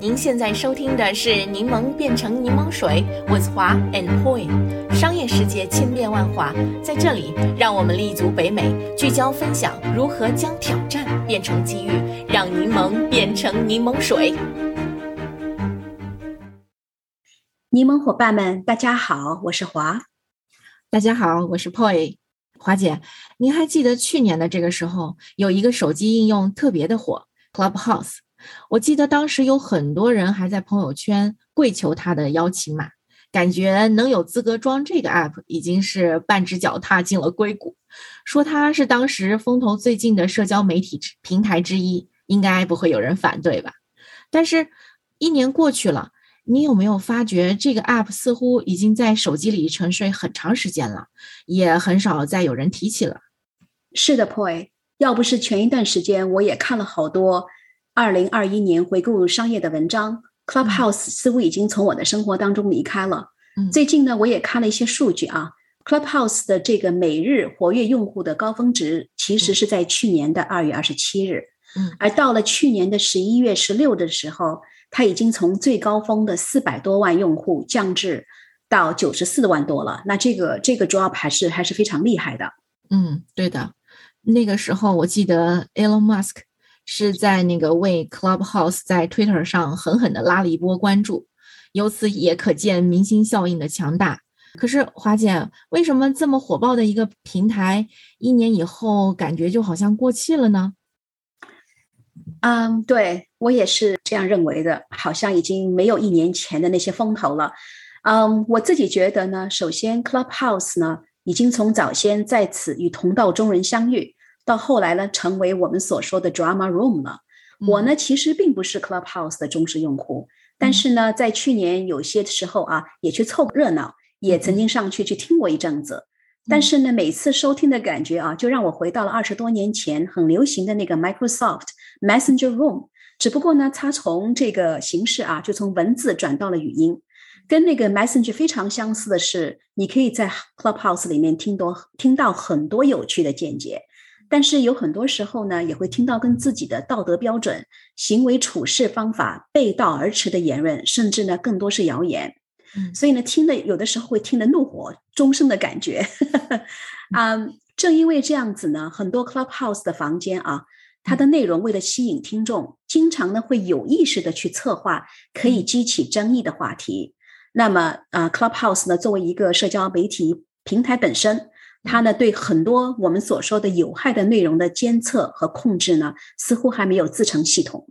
您现在收听的是《柠檬变成柠檬水》，with 华 and Poi。商业世界千变万化，在这里，让我们立足北美，聚焦分享如何将挑战变成机遇，让柠檬变成柠檬水。柠檬伙伴们，大家好，我是华。大家好，我是 Poi。华姐，您还记得去年的这个时候，有一个手机应用特别的火，Clubhouse。我记得当时有很多人还在朋友圈跪求他的邀请码，感觉能有资格装这个 app 已经是半只脚踏进了硅谷。说它是当时风头最近的社交媒体平台之一，应该不会有人反对吧？但是，一年过去了，你有没有发觉这个 app 似乎已经在手机里沉睡很长时间了，也很少再有人提起了？是的，Poy，要不是前一段时间我也看了好多。二零二一年回顾商业的文章，Clubhouse 似乎已经从我的生活当中离开了。最近呢，我也看了一些数据啊，Clubhouse 的这个每日活跃用户的高峰值其实是在去年的二月二十七日，嗯，而到了去年的十一月十六的时候，它已经从最高峰的四百多万用户降至到九十四万多了。那这个这个 drop 还是还是非常厉害的。嗯，对的，那个时候我记得 Elon Musk。是在那个为 Clubhouse 在 Twitter 上狠狠的拉了一波关注，由此也可见明星效应的强大。可是华姐，为什么这么火爆的一个平台，一年以后感觉就好像过气了呢？嗯，对我也是这样认为的，好像已经没有一年前的那些风头了。嗯，我自己觉得呢，首先 Clubhouse 呢，已经从早先在此与同道中人相遇。到后来呢，成为我们所说的 drama room 了。我呢，其实并不是 Clubhouse 的忠实用户，但是呢，在去年有些时候啊，也去凑热闹，也曾经上去去听过一阵子。但是呢，每次收听的感觉啊，就让我回到了二十多年前很流行的那个 Microsoft Messenger Room。只不过呢，它从这个形式啊，就从文字转到了语音。跟那个 Messenger 非常相似的是，你可以在 Clubhouse 里面听多听到很多有趣的见解。但是有很多时候呢，也会听到跟自己的道德标准、行为处事方法背道而驰的言论，甚至呢更多是谣言。嗯，所以呢，听的有的时候会听得怒火中生的感觉。啊，正因为这样子呢，很多 Clubhouse 的房间啊，它的内容为了吸引听众，经常呢会有意识的去策划可以激起争议的话题。那么啊，Clubhouse 呢作为一个社交媒体平台本身。它呢，对很多我们所说的有害的内容的监测和控制呢，似乎还没有自成系统。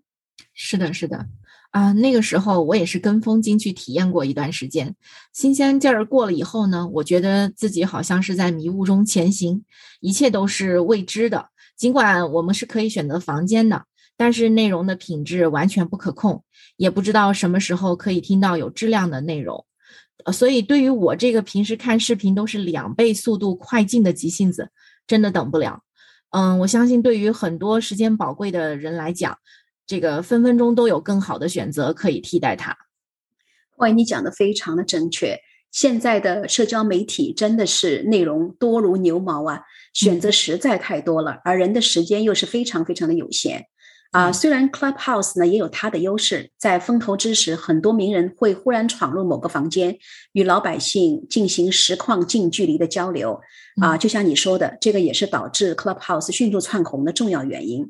是的，是的，啊，那个时候我也是跟风进去体验过一段时间，新鲜劲儿过了以后呢，我觉得自己好像是在迷雾中前行，一切都是未知的。尽管我们是可以选择房间的，但是内容的品质完全不可控，也不知道什么时候可以听到有质量的内容。呃，所以对于我这个平时看视频都是两倍速度快进的急性子，真的等不了。嗯，我相信对于很多时间宝贵的人来讲，这个分分钟都有更好的选择可以替代它。喂，你讲的非常的正确。现在的社交媒体真的是内容多如牛毛啊，选择实在太多了，而人的时间又是非常非常的有限。啊，虽然 Clubhouse 呢也有它的优势，在风投之时，很多名人会忽然闯入某个房间，与老百姓进行实况近距离的交流。啊，就像你说的，这个也是导致 Clubhouse 迅速窜红的重要原因。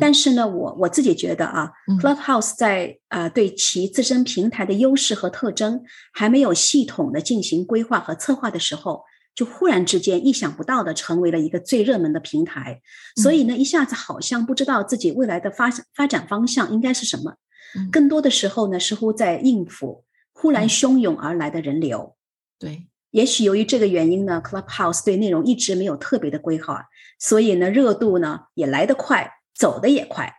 但是呢，我我自己觉得啊，Clubhouse 在啊对其自身平台的优势和特征还没有系统的进行规划和策划的时候。就忽然之间意想不到的成为了一个最热门的平台，所以呢，一下子好像不知道自己未来的发发展方向应该是什么。更多的时候呢，似乎在应付忽然汹涌而来的人流。对，也许由于这个原因呢，Clubhouse 对内容一直没有特别的规划，所以呢，热度呢也来得快，走得也快。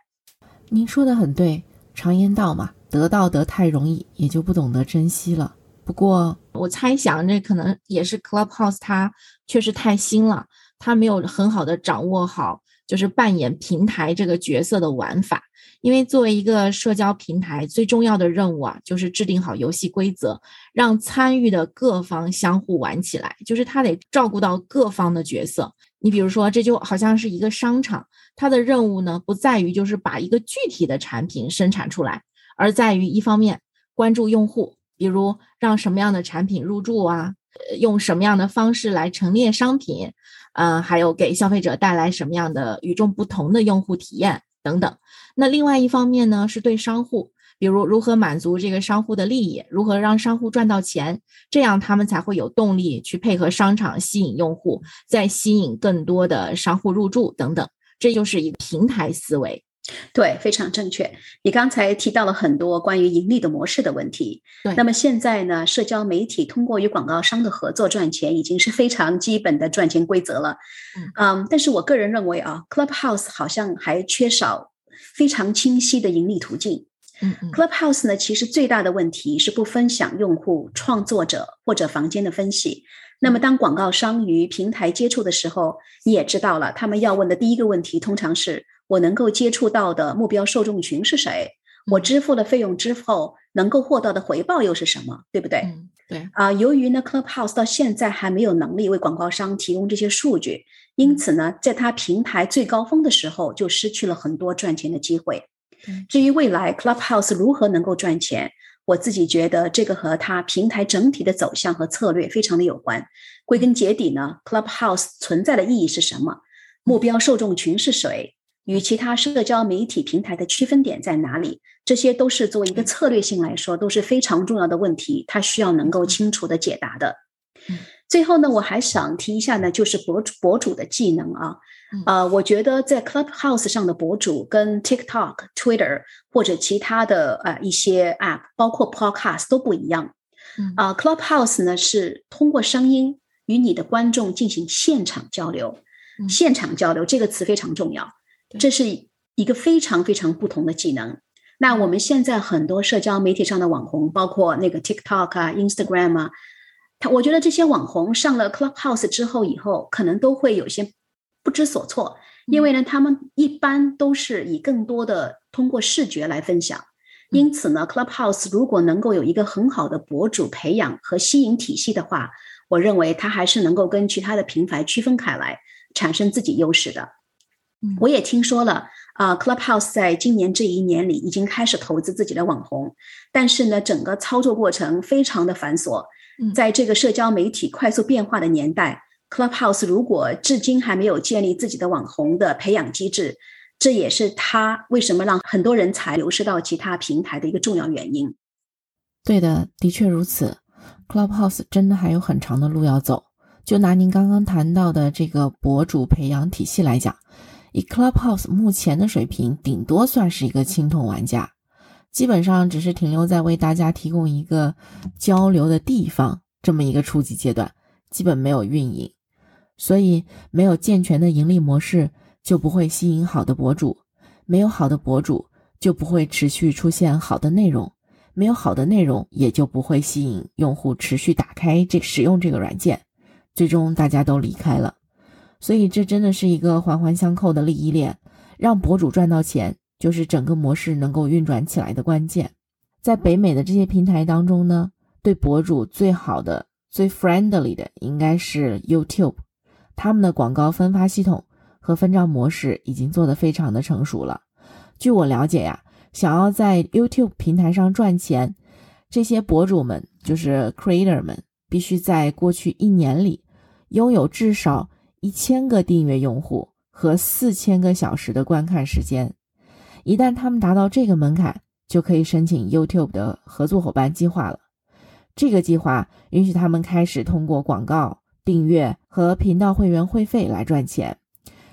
您说的很对，常言道嘛，得到得太容易，也就不懂得珍惜了。不过，我猜想这可能也是 Clubhouse，它确实太新了，它没有很好的掌握好，就是扮演平台这个角色的玩法。因为作为一个社交平台，最重要的任务啊，就是制定好游戏规则，让参与的各方相互玩起来。就是它得照顾到各方的角色。你比如说，这就好像是一个商场，它的任务呢，不在于就是把一个具体的产品生产出来。而在于一方面关注用户，比如让什么样的产品入驻啊，用什么样的方式来陈列商品，呃，还有给消费者带来什么样的与众不同的用户体验等等。那另外一方面呢，是对商户。比如如何满足这个商户的利益，如何让商户赚到钱，这样他们才会有动力去配合商场吸引用户，再吸引更多的商户入驻等等。这就是一个平台思维。对，非常正确。你刚才提到了很多关于盈利的模式的问题。对，那么现在呢，社交媒体通过与广告商的合作赚钱，已经是非常基本的赚钱规则了。嗯，但是我个人认为啊，Clubhouse 好像还缺少非常清晰的盈利途径。Clubhouse 呢，其实最大的问题是不分享用户、创作者或者房间的分析。那么，当广告商与平台接触的时候，你也知道了，他们要问的第一个问题通常是：我能够接触到的目标受众群是谁？我支付了费用之后，能够获得的回报又是什么？对不对？对啊，由于呢，Clubhouse 到现在还没有能力为广告商提供这些数据，因此呢，在它平台最高峰的时候，就失去了很多赚钱的机会。至于未来 Clubhouse 如何能够赚钱，我自己觉得这个和它平台整体的走向和策略非常的有关。归根结底呢，Clubhouse 存在的意义是什么？目标受众群是谁？与其他社交媒体平台的区分点在哪里？这些都是作为一个策略性来说都是非常重要的问题，它需要能够清楚的解答的。最后呢，我还想提一下呢，就是博主博主的技能啊。呃，我觉得在 Clubhouse 上的博主跟 TikTok、Twitter 或者其他的呃一些 App，包括 Podcast 都不一样。啊，Clubhouse 呢是通过声音与你的观众进行现场交流。现场交流这个词非常重要，这是一个非常非常不同的技能。那我们现在很多社交媒体上的网红，包括那个 TikTok 啊、Instagram 啊，他我觉得这些网红上了 Clubhouse 之后以后，可能都会有些。不知所措，因为呢，他们一般都是以更多的通过视觉来分享，因此呢，Clubhouse 如果能够有一个很好的博主培养和吸引体系的话，我认为它还是能够跟其他的平台区分开来，产生自己优势的。我也听说了啊，Clubhouse 在今年这一年里已经开始投资自己的网红，但是呢，整个操作过程非常的繁琐，在这个社交媒体快速变化的年代。Clubhouse 如果至今还没有建立自己的网红的培养机制，这也是它为什么让很多人才流失到其他平台的一个重要原因。对的，的确如此。Clubhouse 真的还有很长的路要走。就拿您刚刚谈到的这个博主培养体系来讲，以 Clubhouse 目前的水平，顶多算是一个青铜玩家，基本上只是停留在为大家提供一个交流的地方这么一个初级阶段，基本没有运营。所以，没有健全的盈利模式，就不会吸引好的博主；没有好的博主，就不会持续出现好的内容；没有好的内容，也就不会吸引用户持续打开这使用这个软件。最终，大家都离开了。所以，这真的是一个环环相扣的利益链，让博主赚到钱，就是整个模式能够运转起来的关键。在北美的这些平台当中呢，对博主最好的、最 friendly 的，应该是 YouTube。他们的广告分发系统和分账模式已经做得非常的成熟了。据我了解呀，想要在 YouTube 平台上赚钱，这些博主们就是 Creator 们，必须在过去一年里拥有至少一千个订阅用户和四千个小时的观看时间。一旦他们达到这个门槛，就可以申请 YouTube 的合作伙伴计划了。这个计划允许他们开始通过广告。订阅和频道会员会费来赚钱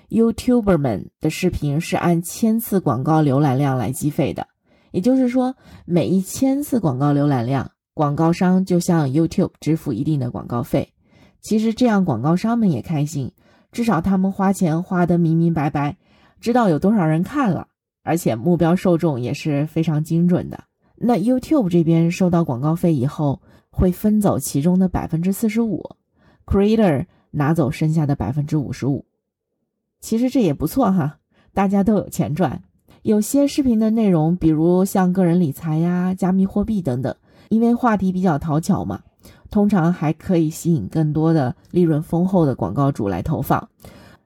，YouTuber 们的视频是按千次广告浏览量来计费的，也就是说，每一千次广告浏览量，广告商就向 YouTube 支付一定的广告费。其实这样广告商们也开心，至少他们花钱花得明明白白，知道有多少人看了，而且目标受众也是非常精准的。那 YouTube 这边收到广告费以后，会分走其中的百分之四十五。Creator 拿走剩下的百分之五十五，其实这也不错哈，大家都有钱赚。有些视频的内容，比如像个人理财呀、加密货币等等，因为话题比较讨巧嘛，通常还可以吸引更多的利润丰厚的广告主来投放，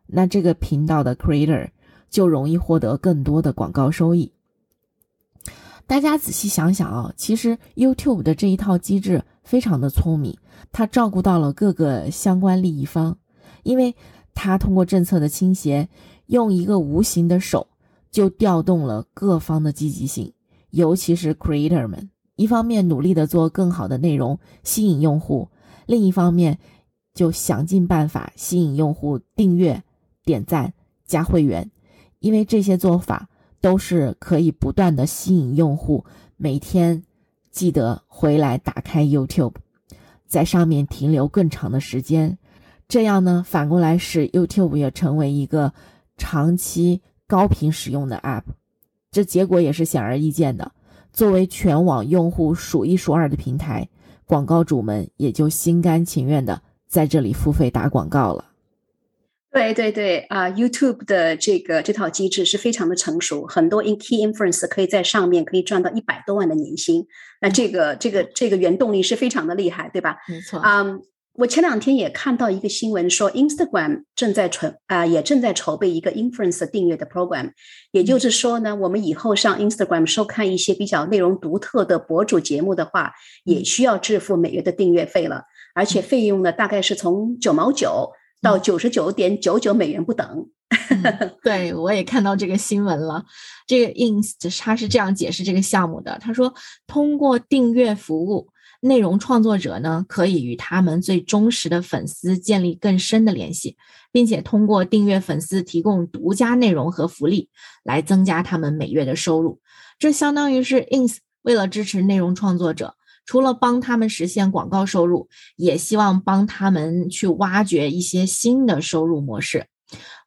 那这个频道的 Creator 就容易获得更多的广告收益。大家仔细想想啊，其实 YouTube 的这一套机制非常的聪明，它照顾到了各个相关利益方，因为它通过政策的倾斜，用一个无形的手就调动了各方的积极性，尤其是 Creator 们，一方面努力的做更好的内容吸引用户，另一方面就想尽办法吸引用户订阅、点赞、加会员，因为这些做法。都是可以不断的吸引用户，每天记得回来打开 YouTube，在上面停留更长的时间，这样呢，反过来使 YouTube 也成为一个长期高频使用的 App，这结果也是显而易见的。作为全网用户数一数二的平台，广告主们也就心甘情愿的在这里付费打广告了。对对对啊，YouTube 的这个这套机制是非常的成熟，很多 in key influence 可以在上面可以赚到一百多万的年薪。那这个这个这个原动力是非常的厉害，对吧？没错。嗯，我前两天也看到一个新闻说，Instagram 正在筹啊，也正在筹备一个 influence 订阅的 program。也就是说呢，我们以后上 Instagram 收看一些比较内容独特的博主节目的话，也需要支付每月的订阅费了，而且费用呢大概是从九毛九。到九十九点九九美元不等。对，我也看到这个新闻了。这个 ins 他是这样解释这个项目的：他说，通过订阅服务，内容创作者呢可以与他们最忠实的粉丝建立更深的联系，并且通过订阅粉丝提供独家内容和福利，来增加他们每月的收入。这相当于是 ins 为了支持内容创作者。除了帮他们实现广告收入，也希望帮他们去挖掘一些新的收入模式。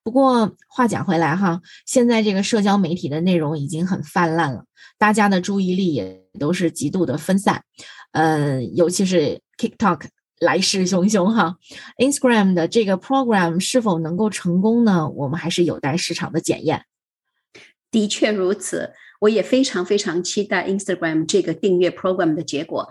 不过话讲回来哈，现在这个社交媒体的内容已经很泛滥了，大家的注意力也都是极度的分散。嗯，尤其是 TikTok 来势汹汹哈，Instagram 的这个 program 是否能够成功呢？我们还是有待市场的检验。的确如此。我也非常非常期待 Instagram 这个订阅 program 的结果。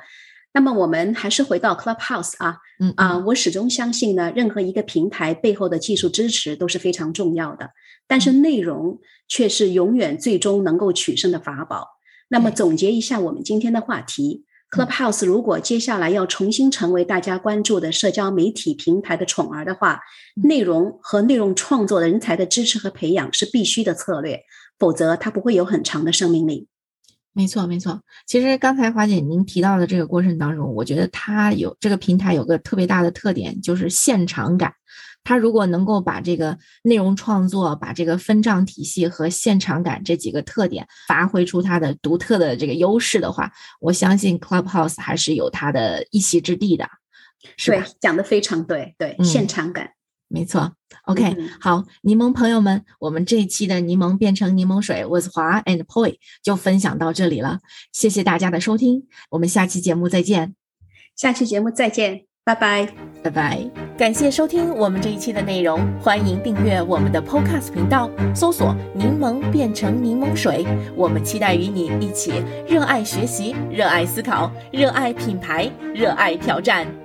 那么我们还是回到 Clubhouse 啊，嗯啊，我始终相信呢，任何一个平台背后的技术支持都是非常重要的，但是内容却是永远最终能够取胜的法宝。那么总结一下我们今天的话题，Clubhouse 如果接下来要重新成为大家关注的社交媒体平台的宠儿的话，内容和内容创作人才的支持和培养是必须的策略。否则，它不会有很长的生命力。没错，没错。其实刚才华姐您提到的这个过程当中，我觉得它有这个平台有个特别大的特点，就是现场感。它如果能够把这个内容创作、把这个分账体系和现场感这几个特点发挥出它的独特的这个优势的话，我相信 Clubhouse 还是有它的一席之地的。是对，讲的非常对，对，现场感。没错，OK，好，柠檬朋友们，我们这一期的柠檬变成柠檬水，Was 华 and Poi 就分享到这里了，谢谢大家的收听，我们下期节目再见，下期节目再见，拜拜，拜拜，感谢收听我们这一期的内容，欢迎订阅我们的 Podcast 频道，搜索柠檬变成柠檬水，我们期待与你一起热爱学习，热爱思考，热爱品牌，热爱挑战。